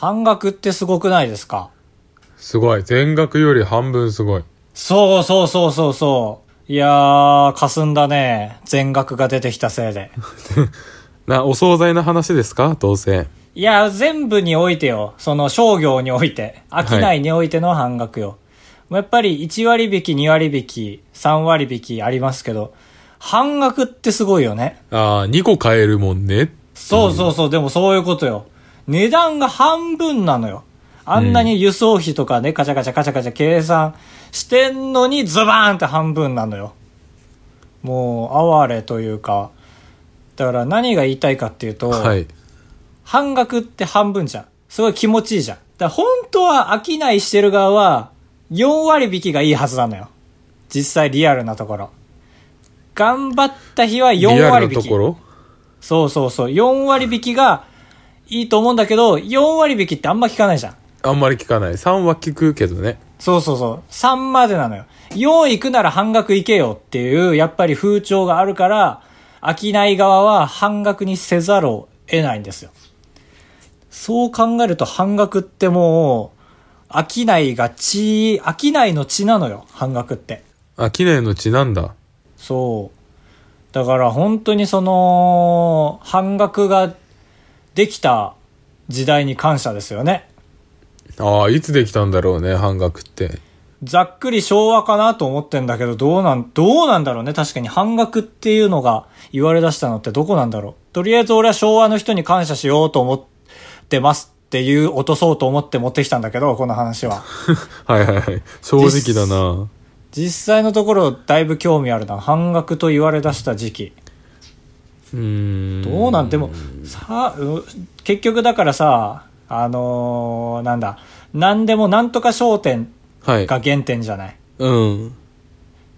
半額ってすごくないですか？すごい。全額より半分すごい。そうそうそうそうそう。いやー、霞んだね。全額が出てきたせいで。な、お惣菜の話ですか？どうせ。いや、全部においてよ。その商業において。商いにおいての半額よ。やっぱり1割引き、2割引き、3割引きありますけど、半額ってすごいよね。ああ、2個買えるもんね。そうそうそう、でもそういうことよ。値段が半分なのよ。あんなに輸送費とかね、カチャカチャカチャカチャ計算してんのにズバーンって半分なのよ。もう、哀れというか。だから何が言いたいかっていうと、はい。半額って半分じゃん。すごい気持ちいいじゃん。だ本当は商いしてる側は、4割引きがいいはずなのよ。実際リアルなところ。頑張った日はリア4割引き。ルなところ？そうそうそう。4割引きがいいと思うんだけど、4割引きってあんま聞かないじゃん。あんまり聞かない。3は聞くけどね。そうそうそう。3までなのよ。4行くなら半額いけよっていう、やっぱり風潮があるから、商い側は半額にせざるを得ないんですよ。そう考えると半額ってもう、商いが血、商いの血なのよ、半額って。あ、機内の血なんだ。そう。だから本当にその、半額ができた時代に感謝ですよね。ああ、いつできたんだろうね、半額って。ざっくり昭和かなと思ってんだけど、どうなん、どうなんだろうね。確かに半額っていうのが言われ出したのってどこなんだろう。とりあえず俺は昭和の人に感謝しようと思ってますっていう落とそうと思って持ってきたんだけど、この話は。はいはいはい。正直だな。実際のところだいぶ興味あるな。半額と言われ出した時期。うーん。どうなんでも、さう結局だからさ、あのーなんだ、なんでもなんとか商店はい。が原点じゃない？うん。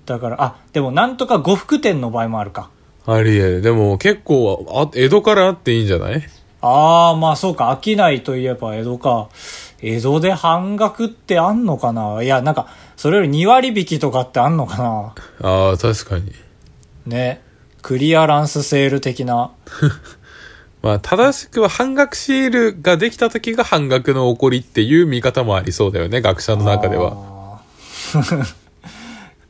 だから、あ、でもなんとか呉服店の場合もあるか。ありえ。でも結構、あ、江戸からあっていいんじゃない？ああ、まあそうか、商いといえば江戸か。江戸で半額ってあんのかな？いや、なんか、それより2割引きとかってあんのかな？ああ、確かに。ね。クリアランスセール的な。まあ、正しくは半額シールができた時が半額の起こりっていう見方もありそうだよね、学者の中では。は。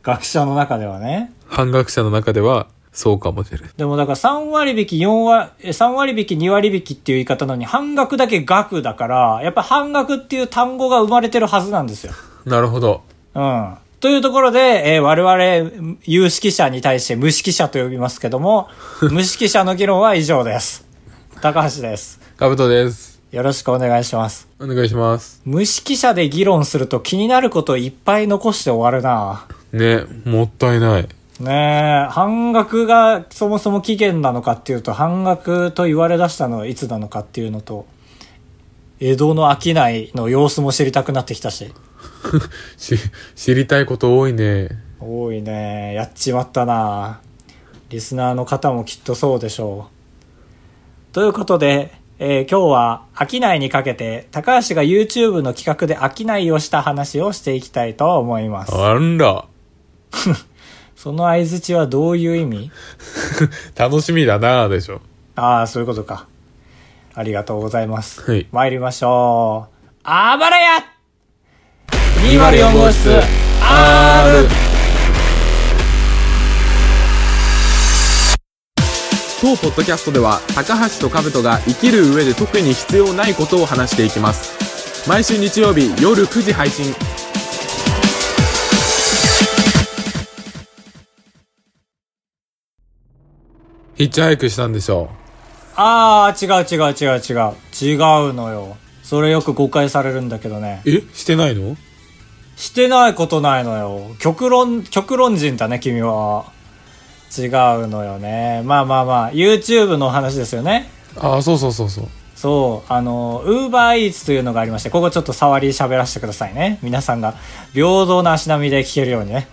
学者の中ではね。半額者の中では、そうかもしれない。でもだから3割引き、4割、え3割引き、2割引きっていう言い方なのに半額だけ額だから、やっぱ半額っていう単語が生まれてるはずなんですよ。なるほど。うん。というところで、えー我々、有識者に対して無識者と呼びますけども、無識者の議論は以上です。高橋です。かぶとです。よろしくお願いします。お願いします。無識者で議論すると気になることをいっぱい残して終わるなね、もったいない。ねえ、半額がそもそも期限なのかっていうと、半額と言われ出したのはいつなのかっていうのと、江戸の商いの様子も知りたくなってきたし。し、知りたいこと多いね。多いね。やっちまったなリスナーの方もきっとそうでしょう。ということで、えー今日は商いにかけて、高橋が YouTube の企画で商いをした話をしていきたいと思います。あんら。その相づちはどういう意味？楽しみだなでしょ。ああ、そういうことか。ありがとうございます。はい参りましょう。あばらや !204 号室 R! 当ポッドキャストでは高橋と兜が生きる上で特に必要ないことを話していきます毎週日曜日夜9時配信ヒッチハイクしたんでしょああ、違う違う違う違う。違うのよ。それよく誤解されるんだけどね。え？してないの？してないことないのよ。極論、極論人だね、君は。違うのよね。まあまあまあ、YouTube の話ですよね。ああ、そうそうそうそう。そう、あの、ウーバーイーツというのがありまして、ここちょっと触り喋らせてくださいね。皆さんが平等な足並みで聞けるようにね。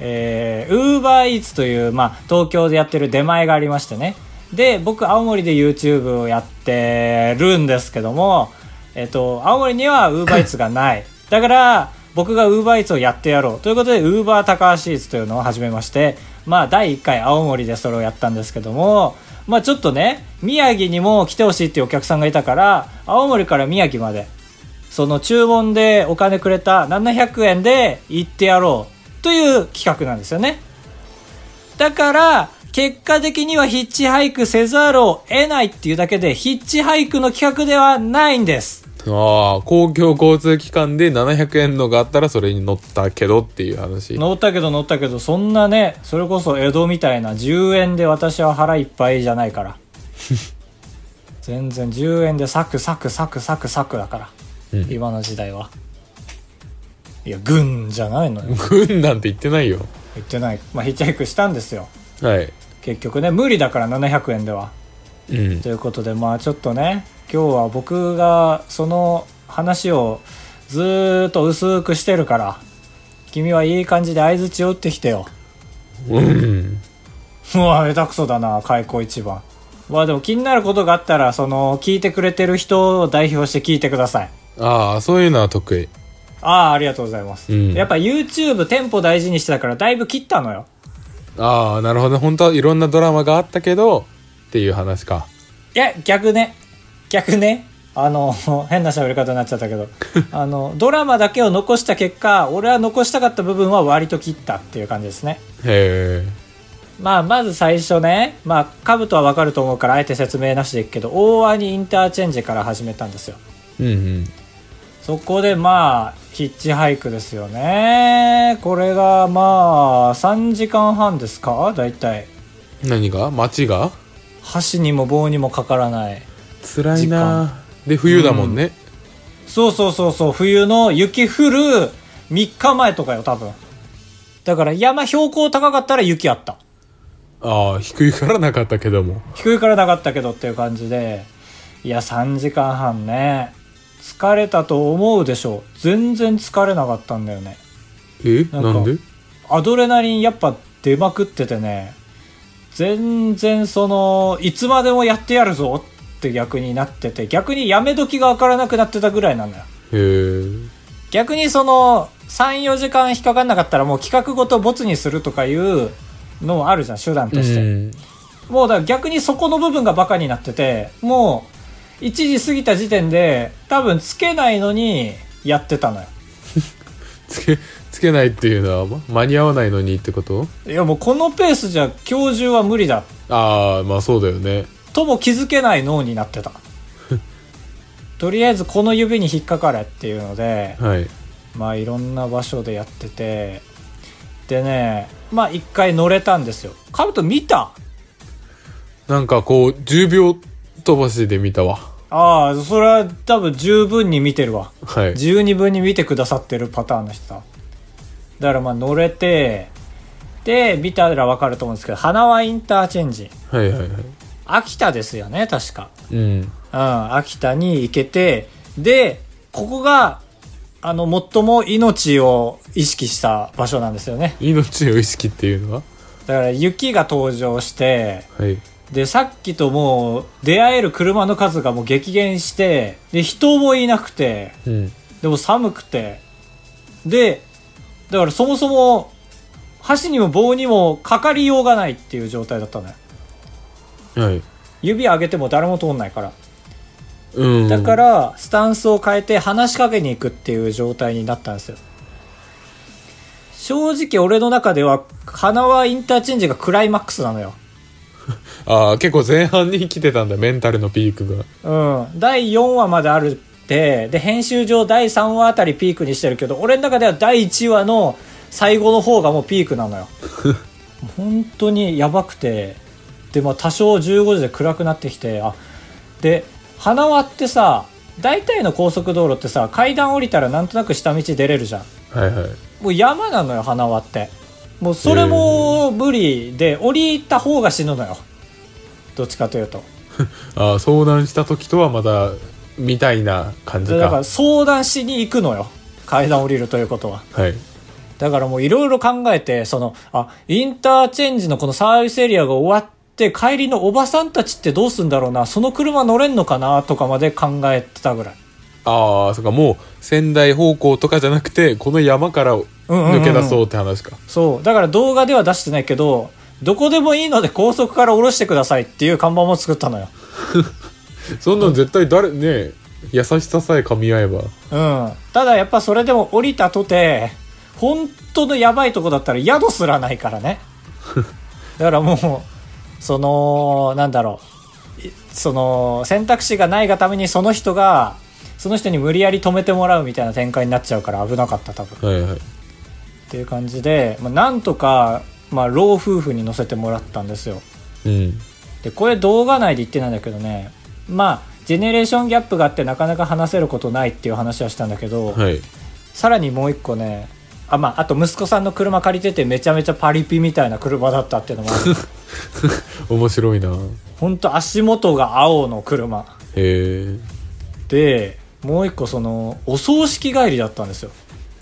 えー、ウーバーイーツという、まあ、東京でやってる出前がありましてね。で、僕、青森で YouTube をやってるんですけども、えっ、と、青森にはウーバーイーツがない。だから、僕がウーバーイーツをやってやろう。ということで、ウーバー高橋イーツというのを始めまして、まあ、第1回青森でそれをやったんですけども、まあちょっとね、宮城にも来てほしいっていうお客さんがいたから、青森から宮城まで、その注文でお金くれた700円で行ってやろうという企画なんですよね。だから、結果的にはヒッチハイクせざるを得ないっていうだけで、ヒッチハイクの企画ではないんです。ああ、公共交通機関で700円のがあったらそれに乗ったけどっていう話。乗ったけど乗ったけど、そんなね、それこそ江戸みたいな10円で私は腹いっぱいじゃないから。全然10円でサクサクサクサクサクだから。うん今の時代は。いや、軍じゃないのよ。軍なんて言ってないよ。言ってない。まあ、ヒッチハイクしたんですよ。はい。結局ね、無理だから700円では。うんと。いうことでまあちょっとね今日は僕がその話をずーっと薄くしてるから君はいい感じで相づちを打ってきてようん。うわ下手くそだな開口一番まあでも気になることがあったらその聞いてくれてる人を代表して聞いてくださいああ、そういうのは得意。ああありがとうございます、うんやっぱ YouTube テンポ大事にしてたからだいぶ切ったのよああ、なるほど。本当はいろんなドラマがあったけど、っていう話か。いや逆ね逆ね。あの 変な喋り方になっちゃったけど。あのドラマだけを残した結果俺は残したかった部分は割と切ったっていう感じですね。へえ。まあまず最初ね。まあカブトはわかると思うからあえて説明なしでいくけど大鰐インターチェンジから始めたんですよ。うんうん。そこでまあヒッチハイクですよね。これがまあ3時間半ですか？大体。何が？街が？箸にも棒にもかからない辛いな。で、冬だもんね。そうそうそうそう冬の雪降る3日前とかよ多分。だから山標高高かったら雪あった。ああ、低いからなかったけども。低いからなかったけどっていう感じで。いや3時間半ね。疲れたと思うでしょう。全然疲れなかったんだよね。え？なんでアドレナリンやっぱ出まくっててね全然そのいつまで？もやってやるぞって逆になってて逆にやめ時が分からなくなってたぐらいなんだよへえ。逆にその34時間引っかかんなかったらもう企画ごとボツにするとかいうのもあるじゃん手段として、うん。もうだから逆にそこの部分がバカになっててもう1時過ぎた時点で多分つけないのにやってたのよ つけ、つけないっていうのは、ま間に合わないのにってこと？いやもうこのペースじゃ今日中は無理だああ、まあそうだよね。とも気づけない脳になってた とりあえずこの指に引っかかれっていうのではい。まあいろんな場所でやっててでねまあ一回乗れたんですよカブト見たなんかこう、10秒飛ばしで見たわ。ああそれは多分十分に見てるわはい。十二分に見てくださってるパターンの人だだからまあ乗れてで見たら分かると思うんですけど花輪インターチェンジはいはいはい。秋田ですよね確かうん。うん秋田に行けてでここがあの最も命を意識した場所なんですよね命の意識っていうのは？だから雪が登場してはい。でさっきともう出会える車の数がもう激減してで人もいなくてうん。でも寒くて。で、だからそもそも、箸にも棒にもかかりようがないっていう状態だったのよ。はい。指上げても誰も通んないから。うん。だか、ら、スタンスを変えて話しかけに行くっていう状態になったんですよ。正直俺の中では、花輪インターチェンジがクライマックスなのよ。ああ、結構前半に来てたんだ、メンタルのピークが。うん。第4話まであるって、で、編集上第3話あたりピークにしてるけど、俺の中では第1話の最後の方がもうピークなのよ。本当にやばくて、で、まあ多少15時で暗くなってきて、あ、で、花輪ってさ、大体の高速道路ってさ、階段降りたらなんとなく下道出れるじゃん。はいはい。もう山なのよ、花輪って。もうそれも無理で、降りた方が死ぬのよ。どっちかというと。ああ、相談した時とはまた、みたいな感じだからか。相談しに行くのよ階段降りるということははい。だからもういろいろ考えてそのあインターチェンジのこのサービスエリアが終わって帰りのおばさんたちってどうすんだろうなその車乗れんのかなとかまで考えてたぐらいああ、そっか、もう、仙台方向とかじゃなくて、この山からうんうんうん抜け出そうって話か。そうだから動画では出してないけどどこでもいいので高速から降ろしてくださいっていう看板も作ったのよ。そんなん絶対誰、ね優しささえ噛み合えば。うん。ただやっぱそれでも降りたとて、本当のやばいとこだったら宿すらないからね。だからもう、その、なんだろう。いその、選択肢がないがためにその人が、その人に無理やり止めてもらうみたいな展開になっちゃうから危なかった多分。はいはい。っていう感じで、まあ、なんとか、まあ、老夫婦に乗せてもらったんですよ。うん。で、これ動画内で言ってないんだけどね、まあ、ジェネレーションギャップがあってなかなか話せることないっていう話はしたんだけど、はい。さらにもう一個ね、あ、まあ、あと息子さんの車借りててめちゃめちゃパリピみたいな車だったっていうのもある。面白いなほんと足元が青の車。へえ。で、もう一個その、お葬式帰りだったんですよ。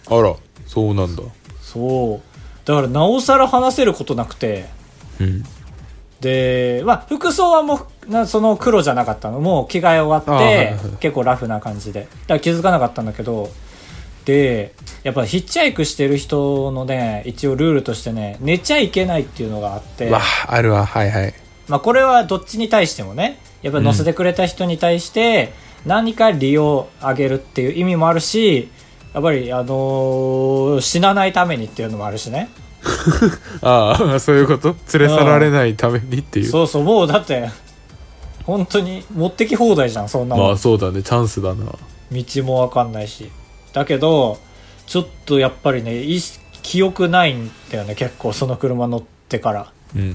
あら、そうなんだ。そう。だからなおさら話せることなくて、うん。で、まあ、服装はもう、なその黒じゃなかったの。もう着替え終わって、あはいはい結構ラフな感じで。だから気づかなかったんだけど、で、やっぱヒッチハイクしてる人のね、一応ルールとしてね、寝ちゃいけないっていうのがあって、わ、あるわ、はいはい。まあ、これはどっちに対してもね、やっぱ乗せてくれた人に対して、何か利用あげるっていう意味もあるし、やっぱり、あのー死なないためにっていうのもあるしね。ああ、そういうこと？連れ去られないためにっていう。そうそう、もうだって、本当に持ってき放題じゃん、そんなもん。まあそうだね、チャンスだな。道もわかんないし。だけど、ちょっとやっぱりね、い記憶ないんだよね、結構その車乗ってから。うん。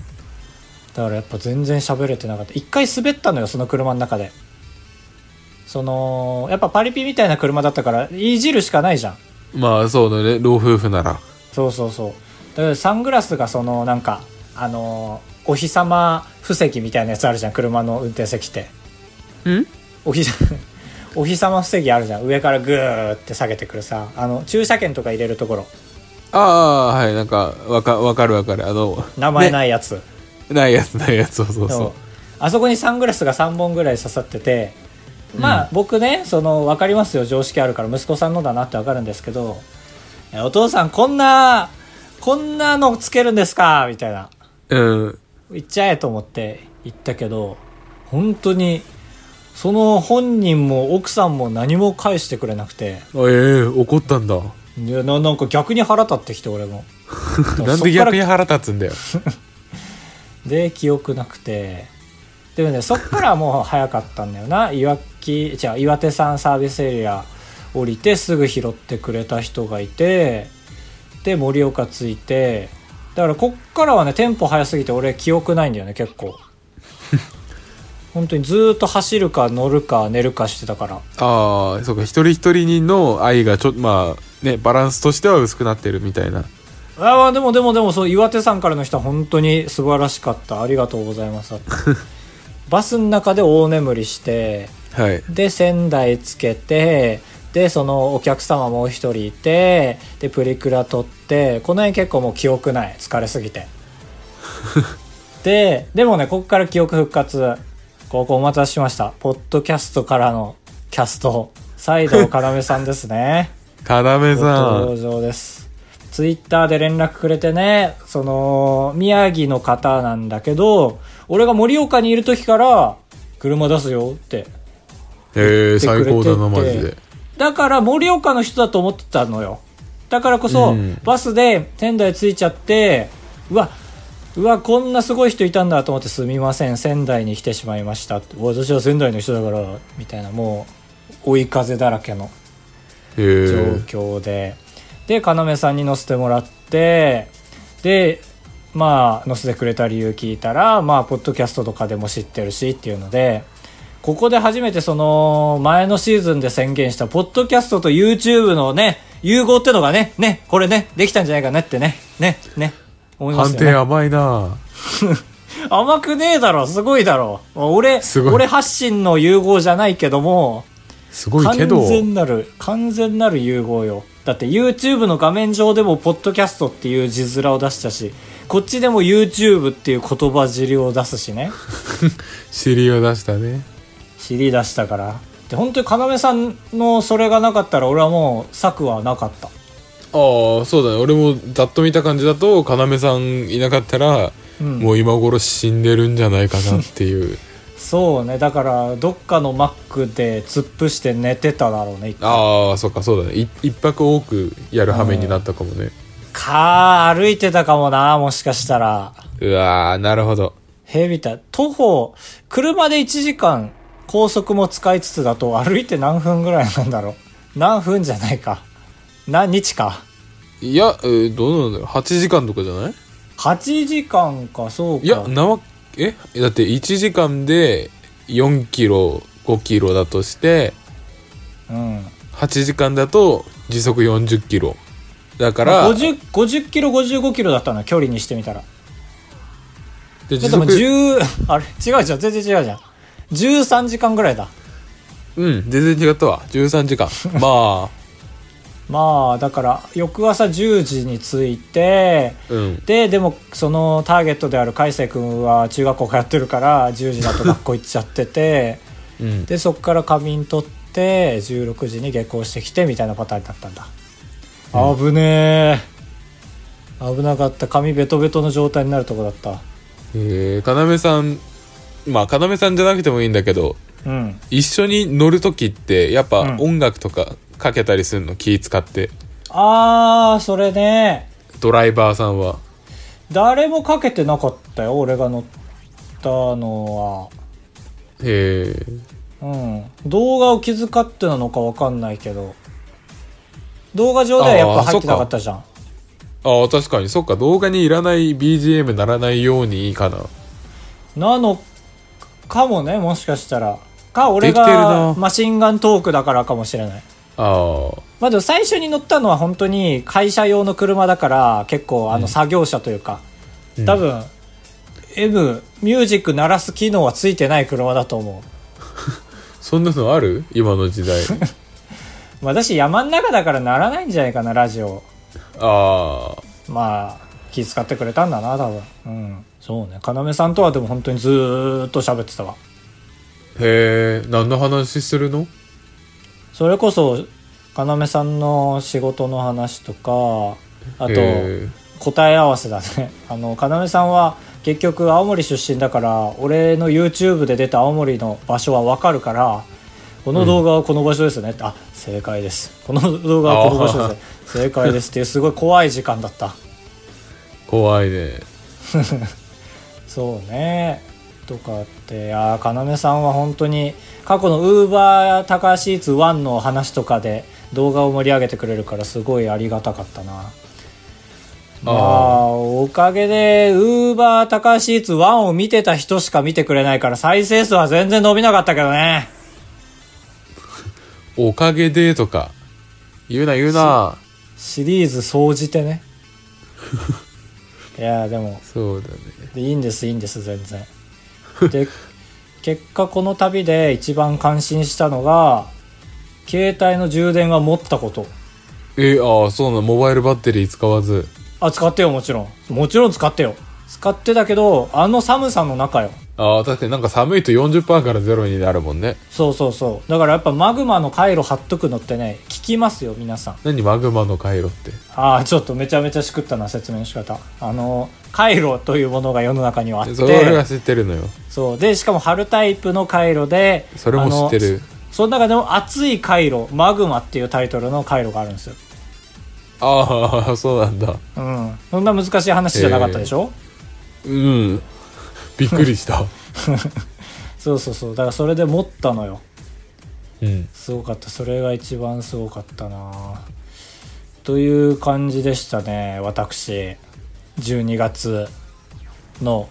だからやっぱ全然喋れてなかった。一回滑ったのよ、その車の中で。その、やっぱパリピみたいな車だったから、いじるしかないじゃん。まあそうだね、老夫婦なら。そうそうそう。だからサングラスがその、なんか、あのーお日様布石みたいなやつあるじゃん、車の運転席って。ん？お日お日様布石あるじゃん上からグーって下げてくるさあの駐車券とか入れるところああ、はい、なんか、わか、わかるわかる。あの、名前ないやつ、ないやつ、ないやつ、そうそうそそうう。あそこにサングラスが3本ぐらい刺さっててまあ、僕ねその分かりますよ常識あるから息子さんのだなって分かるんですけど「えお父さんこんなこんなのつけるんですか?」みたいなうん。言っちゃえと思って言ったけど本当にその本人も奥さんも何も返してくれなくて。あええ怒ったんだ。いやななんか逆に腹立ってきて俺も。なんで逆に腹立つんだよ。で記憶なくて。でもねそっからもう早かったんだよな。いわきじゃ岩手山サービスエリア降りてすぐ拾ってくれた人がいてで盛岡着いて。だからこっからはねテンポ早すぎて俺記憶ないんだよね結構 本当にずーっと走るか乗るか寝るかしてたから。ああ、そうか、一人一人にの愛がちょっと、まあ、ね、バランスとしては薄くなってるみたいな。あまあでもでもでもそう岩手山からの人は本当に素晴らしかった。ありがとうございます。バスの中で大眠りしてはい。で仙台つけてでそのお客様もう一人いてでプリクラ撮ってこの辺結構もう記憶ない。疲れすぎて。ででもねここから記憶復活ここお待たせしましたポッドキャストからのキャスト西藤要さんですねかなめごさ登ん。場です。ツイッターで連絡くれてね、その、宮城の方なんだけど、俺が盛岡にいる時から、車出すよって。ええ最高だな、マジで。だから盛岡の人だと思ってたのよ。だからこそ、うんバスで仙台着いちゃって、うわ、うわ、こんなすごい人いたんだと思ってすみません、仙台に来てしまいました。私は仙台の人だから、みたいな、もう、追い風だらけの。え状え況で、で要さんに乗せてもらってでまあ乗せてくれた理由聞いたらまあポッドキャストとかでも知ってるしっていうのでここで初めてその前のシーズンで宣言したポッドキャストと YouTube のね融合ってのがねねこれねできたんじゃないかねってねねね思いますよね。判定甘いな。甘くねえだろ。すごいだろ。俺俺発信の融合じゃないけどもすごいけど。完、全なる完全なる融合よ。だって YouTube の画面上でもポッドキャストっていう字面を出したしこっちでも YouTube っていう言葉尻を出すしね。尻を出したね。尻出したから。で本当に要さんのそれがなかったら俺はもう策はなかったああ、そうだね。俺もざっと見た感じだと、要さんいなかったら、うん。もう今頃死んでるんじゃないかなっていう。そうね。だからどっかのマックで突っ伏して寝てただろうねああそっかそうだね。い一泊多くやる羽目になったかもね、か歩いてたかもなもしかしたら。うわーなるほど。へみたい徒歩車で1時間高速も使いつつだと歩いて何分ぐらいなんだろう。何分じゃないか何日か？いや、えーどうなんだろう。8時間とかじゃない？8時間かそうか。いやなわえ？だって1時間で4キロ5キロだとしてうん。8時間だと時速40キロ。だかまあら、50, 50キロ55キロだったのよ距離にしてみたら。で時でも速10あれ？違うじゃん。全然違うじゃん。13時間ぐらいだ。うん全然違ったわ。13時間。まあまあだから翌朝10時に着いてうん。ででもそのターゲットである海星君は中学校通ってるから10時だと学校行っちゃってて うん。でそっから仮眠取って16時に下校してきてみたいなパターンだったんだ、危ねえ。危なかった。髪ベトベトの状態になるとこだった。え。ー、要さんまあ要さんじゃなくてもいいんだけどうん。一緒に乗る時ってやっぱうん。音楽とかかけたりするの気使って。あーそれね。ドライバーさんは。誰もかけてなかったよ俺が乗ったのへえはうん。動画を気遣ってなのか分かんないけど。動画上ではやっぱ入ってなかったじゃん。ああ確かに。そっか。動画にいらない BGM ならないようにいいかな。なのかもねもしかしたら。か俺がな。マシンガントークだからかもしれないああまあでも最初に乗ったのは本当に会社用の車だから結構あうんの作業車というか、うん。多分 M ミュージック鳴らす機能はついてない車だと思 そんなのある？今の時代。う まあ私山の中だから鳴らないんじゃないかなラジオ。ああまあ気遣ってくれたんだな多分。うん。そうね。要さんとはでも本当にずーっと喋ってたわへえ何の話するのそれこそ要さんの仕事の話とかあとへ答え合わせだね。あの要さんは結局青森出身だから俺の YouTube で出た青森の場所は分かるからこの動画はこの場所ですよねって、あ正解です。この動画はこの場所ですね。正解ですっていうすごい怖い時間だった。怖いね。そうね。とかっていやー要さんは本当に過去のウーバー高橋イーツ1の話とかで動画を盛り上げてくれるからすごいありがたかったな。まあおかげでウーバー高橋イーツ1を見てた人しか見てくれないから再生数は全然伸びなかったけどね。おかげでとか。言うな言うな。シリーズ総じてね。いやーでも。そうだね。でいいんですいいんです全然。で結果この旅で一番感心したのが携帯の充電は持ったこと。えああそうなのモバイルバッテリー使わず。あ使ってよもちろん。もちろん使ってよ。使ってたけどあの寒さの中よ。ああ確かになんか寒いと40%からゼロになるもんね。そうそうそう。だからやっぱマグマの回路貼っとくのってね効きますよ皆さん。何マグマの回路って？ああちょっとめちゃめちゃしくったな説明の仕方。あの回路というものが世の中にはあって。それは知ってるのよ。そう。でしかも貼るタイプの回路でそれも知ってるその中でも熱い回路マグマっていうタイトルの回路があるんですよ。ああそうなんだ。うん。そんな難しい話じゃなかったでしょ、うん。びっくりした。そうそうそう。だからそれで持ったのよ。うん。すごかった。それが一番すごかったな。という感じでしたね私。12月の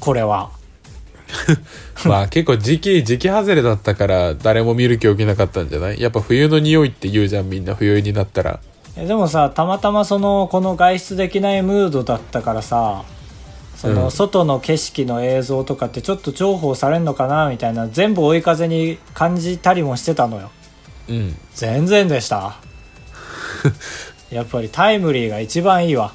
これは まあ結構時期時期外れだったから誰も見る気起きなかったんじゃない？やっぱ冬の匂いって言うじゃんみんな冬になったら。えでもさたまたまそのこの外出できないムードだったからさそのうん。外の景色の映像とかってちょっと重宝されんのかなみたいな全部追い風に感じたりもしてたのよ。うん。全然でした。やっぱりタイムリーが一番いいわ。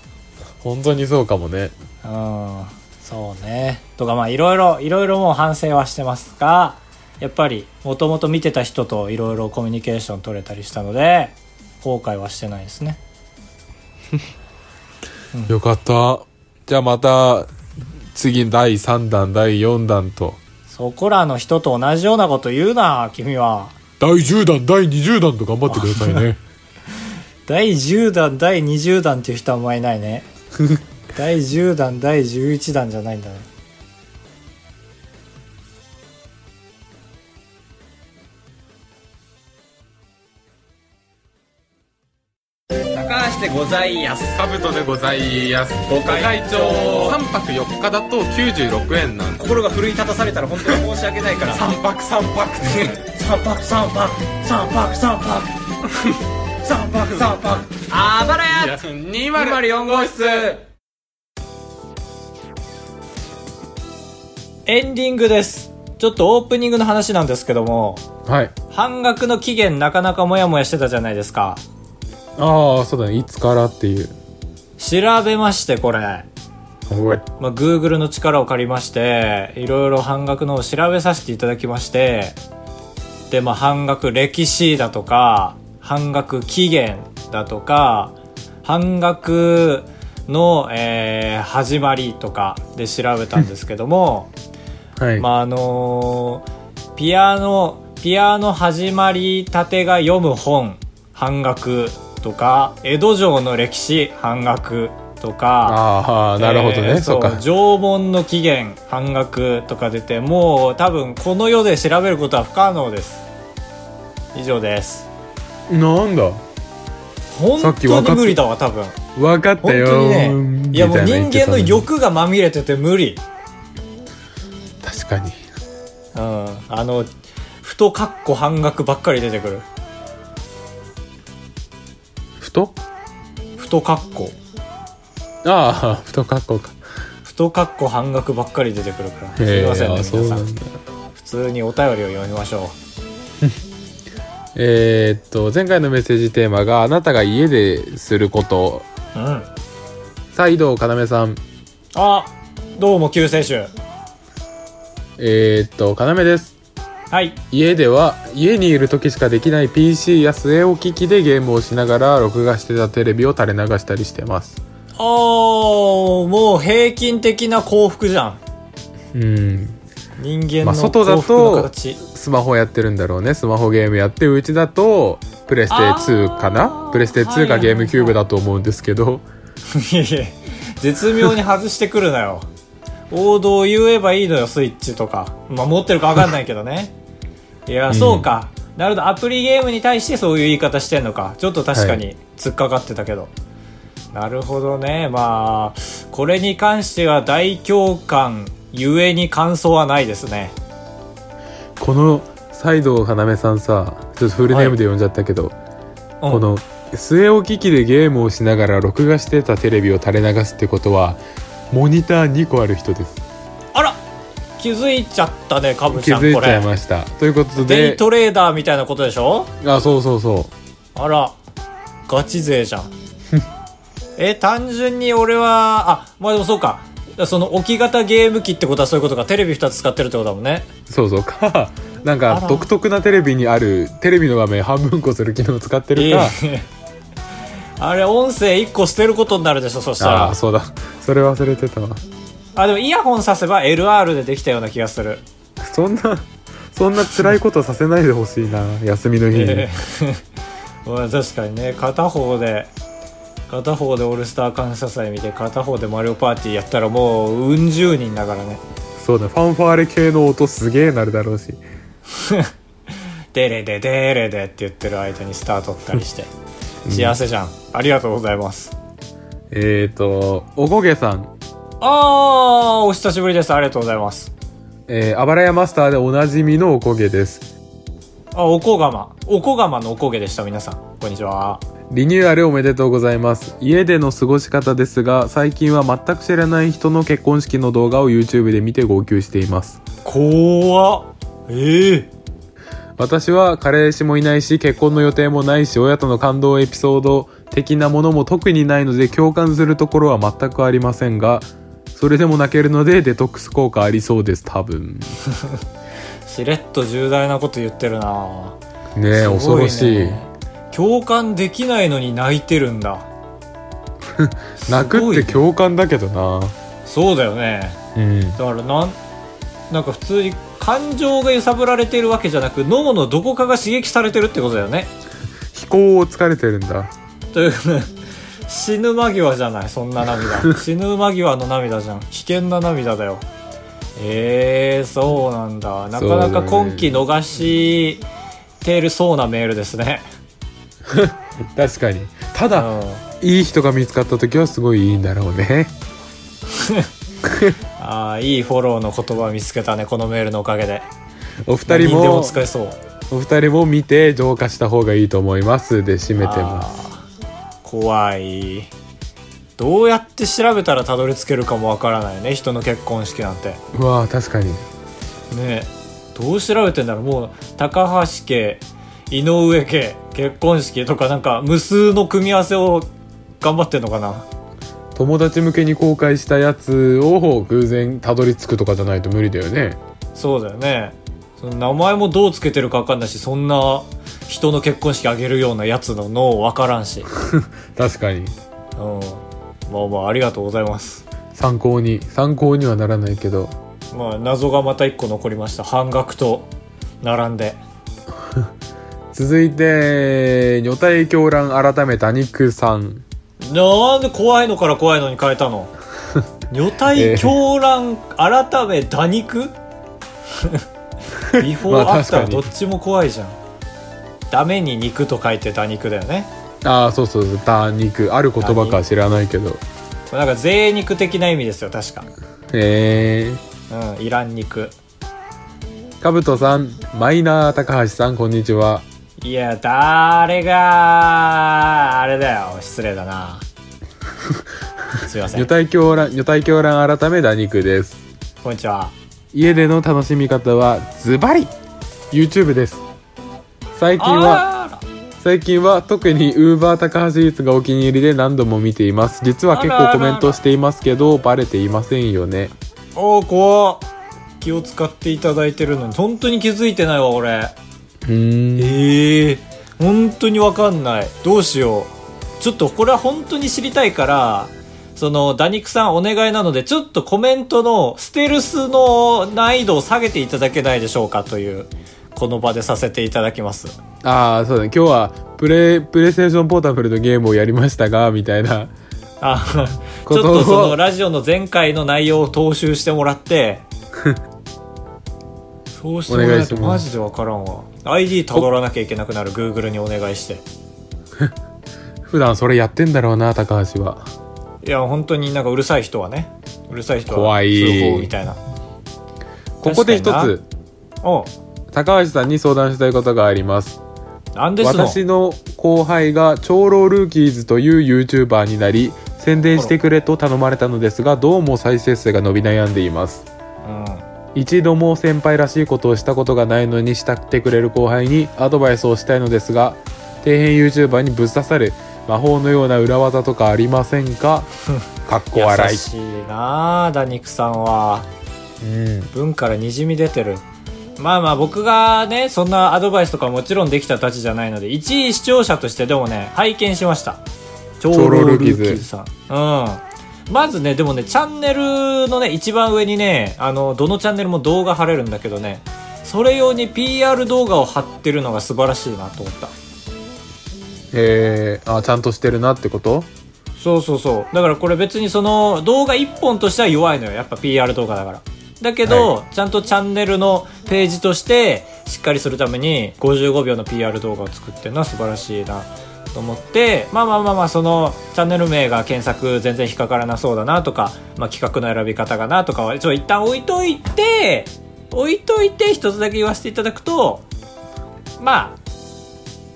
本当にそうかもね。うんそうねとかまあいろいろいろいろもう反省はしてますがやっぱりもともと見てた人といろいろコミュニケーション取れたりしたので後悔はしてないですね よかったじゃあまた、次第3弾、第4弾と。そこらの人と同じようなこと言うな、君は。第10弾、第20弾と頑張ってくださいね。第10弾、第20弾っていう人はあんまいないね。第10弾、第11弾じゃないんだね。高橋でございやす。カブトでございます。ご会長。3泊4日だと96円なんで心が奮い立たされたら本当に申し訳ないから。3泊3泊。って三泊。三泊三泊。三泊三泊。三泊 あばらいや。や204 204号室エンディングですちょっとオープニングの話なんですけどもはい。半額の期限なかなかモヤモヤしてたじゃないですかああ、そうだね。いつからっていう。調べましてこれ。まあ、Google の力を借りまして、いろいろ半額のを調べさせていただきまして、で、まあ、半額歴史だとか、半額期限だとか、半額の、えー始まりとかで調べたんですけども、はい。まあ、あのーピアノ、ピアノ始まりたてが読む本、半額とか、江戸城の歴史、半額とか、ああ、なるほどね。えーそうか。縄文の起源半額とか出てもう多分この世で調べることは不可能です以上ですなんだ？本当に無理だわ多分わかった本よねーいやもう人間の欲がまみれてて無理確かに。うんあの太かっこ半額ばっかり出てくるふと太かっこああ、ふとかっこか。太かっこ半額ばっかり出てくるからすいませんね皆さなん。普通にお便りを読みましょ えーっと、前回のメッセージテーマが、あなたが家ですること。ううん再度、かなめさん。あどうも救世主えーっと、かなめです。はい家では、家にいる時しかできない PC や据え置き機でゲームをしながら、録画してたテレビを垂れ流したりしてます。あーもう平均的な幸福じゃんうん。人間のまあ外だと幸福の形、スマホやってるんだろうね。スマホゲームやって、うちだと、プレステ2かあなープレステ2かはいゲームキューブだと思うんですけど、いやいや絶妙に外してくるなよ王道を言えばいいのよスイッチとか。まあ持ってるか分かんないけどね。いや、うんそうかなるほど。アプリゲームに対してそういう言い方してんのか。ちょっと確かはに突っかかってたけど、なるほどね。まあこれに関しては大共感ゆえに感想はないですね。この、再度かなめさんさ、ちょっとフルネームで呼んじゃったけど、うんこの、据え置き機でゲームをしながら録画してたテレビを垂れ流すってことは、モニター2個ある人です。あら気づいちゃったねカブ気ちゃんこづいちゃいれました。ということで、デイトレーダーみたいなことでしょ？あ、そうそうそう。あら、ガチ勢じゃん。え、単純に俺は、あ、まあでもそうか。その置き型ゲーム機ってことはそういうことか。テレビ2つ使ってるってことだもんね。そうそう。か、なんあから独特なテレビにある、テレビの画面半分こする機能を使ってるか、ええあれ、音声1個捨てることになるでしょ、そしたらああ、。そうだ。それ忘れてたわ。あ、でもイヤホンさせば LR でできたような気がする。そんな、そんな辛いことさせないでほしいな。休みの日に。ええ まあ確かにね、片方で、片方でオールスター感謝祭見て、片方でマリオパーティーやったらもう、うん十人だからね。そうだ、ファンファーレ系の音すげえなるだろうし。デレデデレデって言ってる間にスター取ったりして幸せじゃん、ありがとうございます。えーと、おこげさん。あーお久しぶりです。ありがとうございます。えー、あばらやマスターでおなじみのおこげです。あおこがま。おこがまのおこげでした皆さん。こんにちは。リニューアルおめでとうございます。家での過ごし方ですが、最近は全く知らない人の結婚式の動画を YouTube で見て号泣しています。怖っ。ええ私は彼氏もいないし、結婚の予定もないし、親との感動エピソード的なものも特にないので共感するところは全くありませんが、それでも泣けるのでデトックス効果ありそうです、多分。しれっと重大なこと言ってるな。ねえ、ね。恐ろしい。共感できないのに泣いてるんだ。泣くって共感だけどな。そうだよね。うん。だからなんなんか普通に感情が揺さぶられているわけじゃなく脳のどこかが刺激されてるってことだよね。飛行を疲れてるんだ。という死ぬ間際じゃないそんな涙。死ぬ間際の涙じゃん。危険な涙だよ。えー、そうなんだ。なかなか今期逃してるそうなメールですね。確かに。ただ、うん。いい人が見つかった時はすごいいいんだろうね ああいいフォローの言葉を見つけたねこのメールのおかげで。お二人もも使えそう。お二人も見て浄化した方がいいと思いますで締めてます。怖い。どうやって調べたらたどり着けるかもわからないよね人の結婚式なんて。うわー確かに。ねえどう調べてんだろうもう高橋家井上家結婚式とかなんか無数の組み合わせを頑張ってんのかな友達向けに公開したやつを偶然たどり着くとかじゃないと無理だよね。そうだよね。その名前もどうつけてるか分かんないしそんな人の結婚式あげるようなやつの脳分からんし。確かに。うん。まあまあありがとうございます。参考に参考にはならないけど。まあ謎がまた一個残りました。半額と並んで。続いて女体狂乱改め多肉さんなんで怖いのから怖いのに変えたの？女体狂乱改め打肉？ビフォーまあアフターどっちも怖いじゃん。ダメに肉と書いて打肉だよね。ああそうそうそう。多肉。ある言葉か知らないけど。なんか贅肉的な意味ですよ確か。へえうんいらん肉。かぶとさんマイナー高橋さんこんにちはいや誰があれだよ。失礼だな。すいませ女ん体狂乱女体狂乱改め打肉です。こんにちは。家での楽しみ方はズバリ YouTube です。最近は最近は特に Uber 高橋イーツがお気に入りで何度も見ています。実は結構コメントしていますけどバレていませんよね。おー怖っ。気を使っていただいてるのに。本当に気づいてないわ俺うー。んええ本当にわかんない。どうしよう。ちょっとこれは本当に知りたいからそのダニクさんお願いなのでちょっとコメントのステルスの難易度を下げていただけないでしょうかというこの場でさせていただきます。ああそうだね。今日はプレプレイステーションポータブルのゲームをやりましたがみたいな。あちょっことそのラジオの前回の内容を踏襲してもらって。そうしてもらえとマジでわからんわ ID たどらなきゃいけなくなる。Google にお願いして。普段それやってんだろうな高橋は。いや本当になんかうるさい人はね。うるさい人は怖い。通報みたいな。ここで一つお高橋さんに相談したいことがあります。なんですの？私の後輩が長老ルーキーズという YouTuber になり宣伝してくれと頼まれたのですがどうも再生数が伸び悩んでいます。うん一度も先輩らしいことをしたことがないのに慕ってくれる後輩にアドバイスをしたいのですが底辺 YouTuber にぶっ刺さる魔法のような裏技とかありませんか？かっこ笑い。優しいなあダニクさんは。うん。文からにじみ出てる。まあまあ僕がねそんなアドバイスとかもちろんできたたちじゃないので一視聴者としてでもね拝見しました。長老ルーキーズさん。うんまずねでもねチャンネルのね一番上にねあのどのチャンネルも動画貼れるんだけどねそれ用に PR 動画を貼ってるのが素晴らしいなと思った。えー、あちゃんとしてるなってこと？そうそうそう。だからこれ別にその動画1本としては弱いのよ。やっぱ PR 動画だから。だけど、ちゃんとチャンネルのページとしてしっかりするために55秒の PR 動画を作ってるのは素晴らしいなと思ってまあまあまあまあそのチャンネル名が検索全然引っかからなそうだなとか、まあ、企画の選び方がなとかはちょっと一旦置いといて置いといて一つだけ言わせていただくとまあ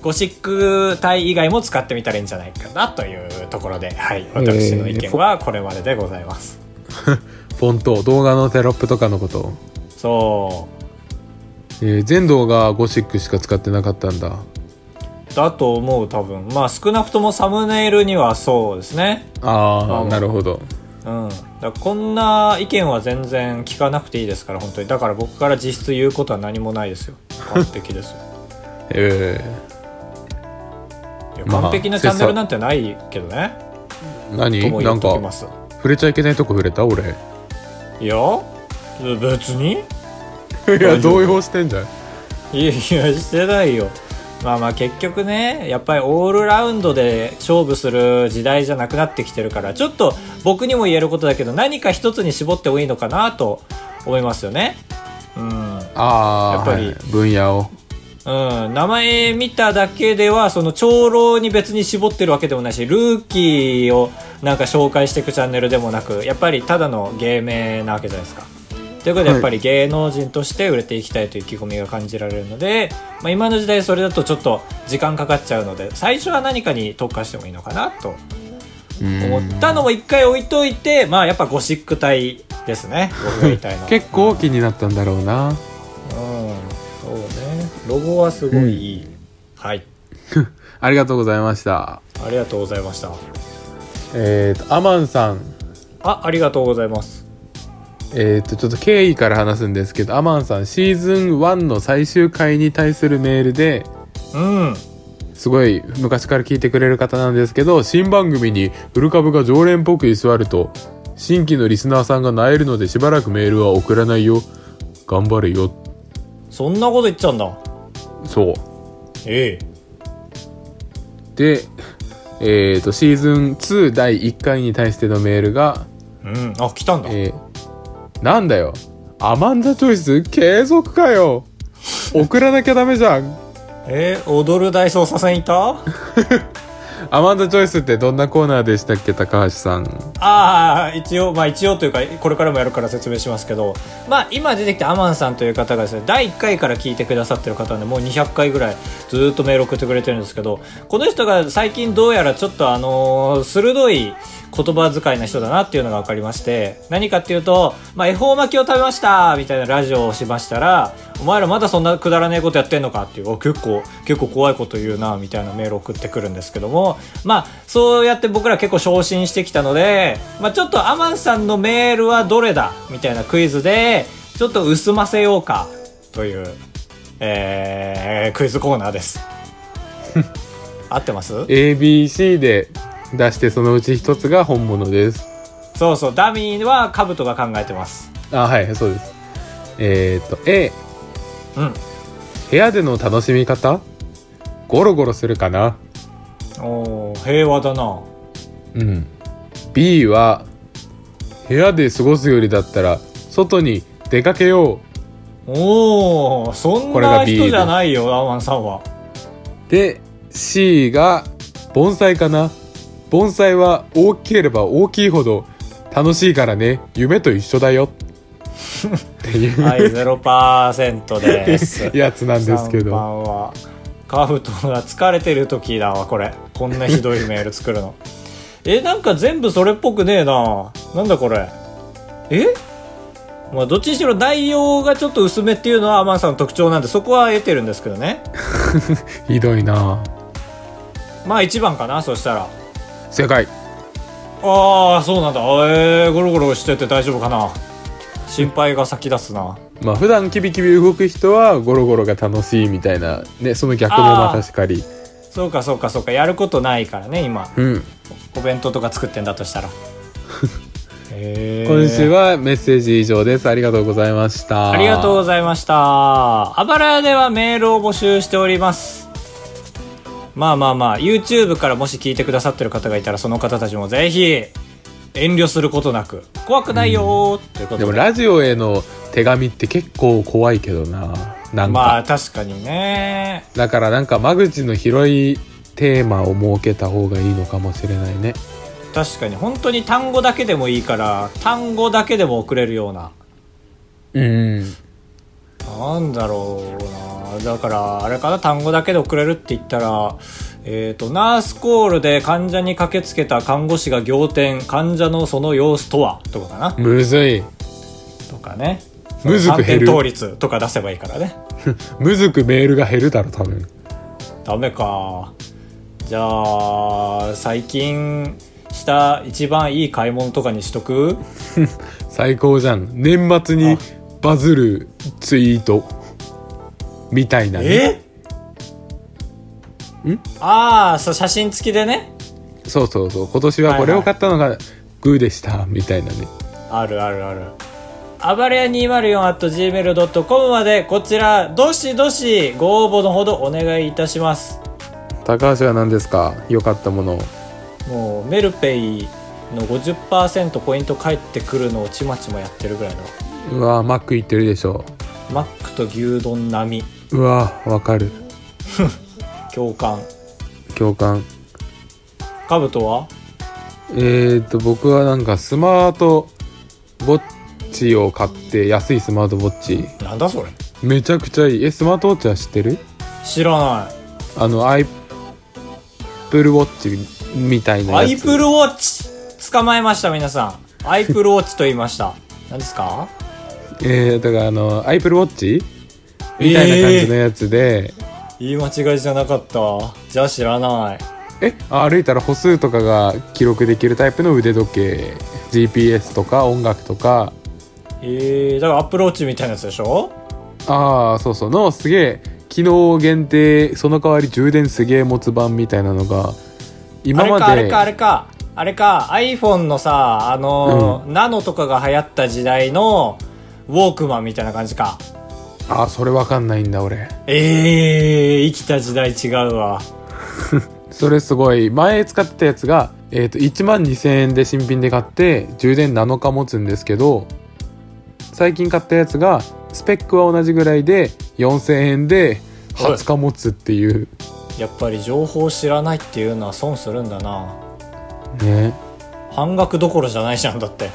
ゴシック体以外も使ってみたらいいんじゃないかなというところで、はい、私の意見はこれまででございます。フォント動画のテロップとかのこと、そえー全動画ゴシックしか使ってなかったんだう。だと思う多分。まあ少なくともサムネイルにはそうですね。ああまあなるほどうん。だこんな意見は全然聞かなくていいですから、本当に。だから僕から実質言うことは何もないですよ。完璧ですよ。えいやまあ完璧なチャンネルなんてないけどね。ー、何？とも言なんか触れちゃいけないとこ触れた？俺いいや別に や動揺してんじゃんいやいやしてないよまあまあ結局ねやっぱりオールラウンドで勝負する時代じゃなくなってきてるからちょっと僕にも言えることだけど何か一つに絞ってもいいのかなと思いますよね。うん。ああやっぱり。はい。分野を。うん、名前見ただけではその長老に別に絞ってるわけでもないしルーキーをなんか紹介していくチャンネルでもなくやっぱりただの芸名なわけじゃないですかということではい。やっぱり芸能人として売れていきたいという意気込みが感じられるので、まあ、今の時代それだとちょっと時間かかっちゃうので最初は何かに特化してもいいのかなと思ったのも一回置いといてまあやっぱゴシック体ですね。僕が言いたいの。は 結構気になったんだろうな。うんそうね。ロゴはすごいいい、はい。ありがとうございました。ありがとうございました。えっ、とアマンさん。あありがとうございますえっ、とちょっと経緯から話すんですけどアマンさんシーズン1の最終回に対するメールでうん。すごい昔から聞いてくれる方なんですけど新番組に古株が常連っぽく居座ると新規のリスナーさんが萎えるのでしばらくメールは送らないよ。頑張れよ。そんなこと言っちゃうんだ。そう。えでえっ、とシーズン2第1回に対してのメールがえうん。あ来たんだ。えーなんだよ。アマンダチョイス継続かよ。送らなきゃダメじゃん。えー踊る大捜査線いた？アマンダチョイスってどんなコーナーでしたっけ高橋さん。ああ一応まあ一応というかこれからもやるから説明しますけど。まあ今出てきたアマンさんという方がですね第1回から聞いてくださってる方でもう200回ぐらいずーっとメール送ってくれてるんですけどこの人が最近どうやらちょっとあのー鋭い言葉遣いな人だなっていうのが分かりまして何かっていうと、まあ、恵方巻きを食べましたみたいなラジオをしましたらお前らまだそんなくだらねえことやってんのかっていうお結構結構怖いこと言うなみたいなメールを送ってくるんですけどもまあそうやって僕ら結構昇進してきたので、まあ、ちょっとアマンさんのメールはどれだみたいなクイズでちょっと薄ませようかという、えー、クイズコーナーです。合ってます？ABC で出してそのうち一つが本物です。そうそうダミーはカブトが考えてます。あはいそうです。えっ、と A うん。部屋での楽しみ方？ゴロゴロするかな？おー平和だな。うん。B は部屋で過ごすよりだったら外に出かけよう。おおそんな人じゃないよアマンさんは。で C が盆栽かな？盆栽は大きければ大きいほど楽しいからね。夢と一緒だよ。っていう、はい0%です。やつなんですけ3ど番はカブトが疲れてる時だわこれ。こんなひどいメール作るの。えなんか全部それっぽくねえな。なんだこれ。え？まあどっちにしろ内容がちょっと薄めっていうのはアマンさんの特徴なんでそこは得てるんですけどね。ひどいな。まあ1番かなそしたら正解。ああそうなんだ。えー、ゴロゴロしてて大丈夫かな。心配が先立つな。まあ普段キビキビ動く人はゴロゴロが楽しいみたいな。ねその逆もまたしかりそうかそうかそうか。やることないからね今。うん。お弁当とか作ってんだとしたら。今週はメッセージ以上です。ありがとうございました。ありがとうございました。あばら屋ではメールを募集しておりますまあまあまあ YouTube からもし聞いてくださってる方がいたらその方たちもぜひ遠慮することなく怖くないよーということで。でもラジオへの手紙って結構怖いけどななんか、まあ確かにね。だからなんか間口の広いテーマを設けた方がいいのかもしれないね。確かに。本当に単語だけでもいいから単語だけでも送れるような。うんなんだろうな。だからあれかな単語だけで送れるって言ったらえっ、とナースコールで患者に駆けつけた看護師が仰天患者のその様子とは？とかかな。むずい。とかね。むずく減る。3点倒立とか出せばいいからね。むずくメールが減るだろ多分。ダメか。じゃあ最近した一番いい買い物とかにしとく？最高じゃん。年末にバズるツイートみたいなね。え？ん？ああそう写真付きでね。そうそうそう。今年はこれを買ったのがグーでしたみたいなね。あるあるある。あばれや 204.gmail.com までこちら、どしどしご応募のほどお願いいたします。高橋は何ですか？良かったものもう、メルペイの50%ポイント返ってくるのをちまちまやってるぐらいの。うわマック行ってるでしょ。マックと牛丼並み。うわわかる。共感。共感。カブトは？えー、と僕はなんかスマートウォッチを買って安いスマートウォッチ。なんだそれ。めちゃくちゃいい。えスマートウォッチは知ってる？知らない。あの Apple Watch みたいなアやつ。イプルウォッチ？捕まえました皆さん。アイプルウォッチと言いました。何ですか？えー、だからあの Apple Watch みたいな感じのやつで、言い間違いじゃなかった。じゃあ知らない。え？歩いたら歩数とかが記録できるタイプの腕時計。GPS とか音楽とか。えー、だからアップルウォッチみたいなやつでしょ？ああそうそう。のすげえ機能限定その代わり充電すげえ持つ版みたいなのが今まであれかあれかあれか。あれか iPhone のさあのーナノとかが流行った時代のウォークマンみたいな感じか。ああそれわかんないんだ俺。ええー、生きた時代違うわ。それすごい。前使ってたやつが、えー、と1万2000円で新品で買って充電7日持つんですけど最近買ったやつがスペックは同じぐらいで4000円で20日持つっていう。やっぱり情報を知らないっていうのは損するんだな。ね。半額どころじゃないじゃんだって。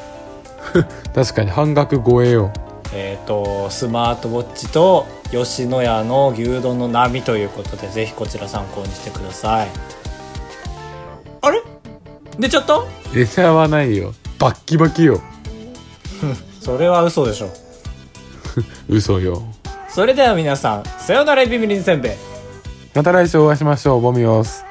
確かに半額超えよえっ、とスマートウォッチと吉野家の牛丼の波ということでぜひこちら参考にしてください。あれ？出ちゃった？出ちゃわないよ。バッキバキよ。それは嘘でしょ。嘘よ。それでは皆さんさよならビビリンせんべい。また来週お会いしましょう。ボミオス